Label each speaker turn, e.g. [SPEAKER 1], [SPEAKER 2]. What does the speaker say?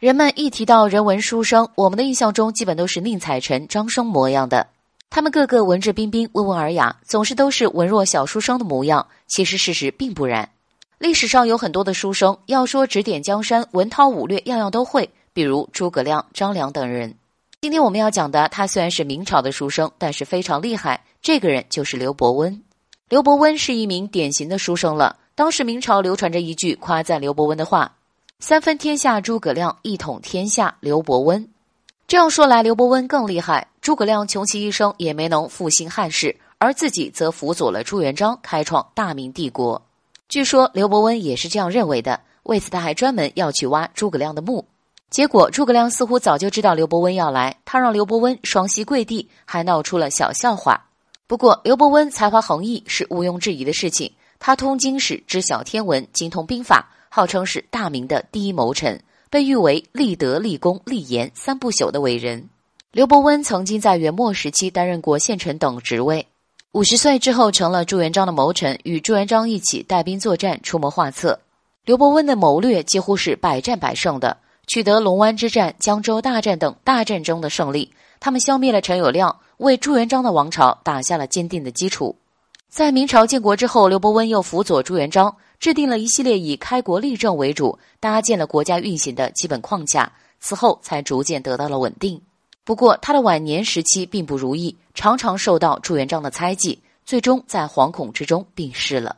[SPEAKER 1] 人们一提到人文书生，我们的印象中基本都是宁采臣、张生模样的。他们个个文质彬彬、温文尔雅，总是都是文弱小书生的模样。其实事实并不然。历史上有很多的书生，要说指点江山、文韬武略，样样都会。比如诸葛亮、张良等人。今天我们要讲的，他虽然是明朝的书生，但是非常厉害。这个人就是刘伯温。刘伯温是一名典型的书生了。当时明朝流传着一句夸赞刘伯温的话：“三分天下诸葛亮，一统天下刘伯温。”这样说来，刘伯温更厉害。诸葛亮穷其一生也没能复兴汉室，而自己则辅佐了朱元璋，开创大明帝国。据说刘伯温也是这样认为的，为此他还专门要去挖诸葛亮的墓。结果诸葛亮似乎早就知道刘伯温要来，他让刘伯温双膝跪地，还闹出了小笑话。不过刘伯温才华横溢是毋庸置疑的事情，他通经史，知晓天文，精通兵法，号称是大明的第一谋臣，被誉为立德、立功、立言三不朽的伟人。刘伯温曾经在元末时期担任过县丞等职位，五十岁之后成了朱元璋的谋臣，与朱元璋一起带兵作战，出谋划策。刘伯温的谋略几乎是百战百胜的，取得龙湾之战、江州大战等大战中的胜利。他们消灭了陈友谅，为朱元璋的王朝打下了坚定的基础。在明朝建国之后，刘伯温又辅佐朱元璋，制定了一系列以开国立政为主，搭建了国家运行的基本框架，此后才逐渐得到了稳定。不过，他的晚年时期并不如意，常常受到朱元璋的猜忌，最终在惶恐之中病逝了。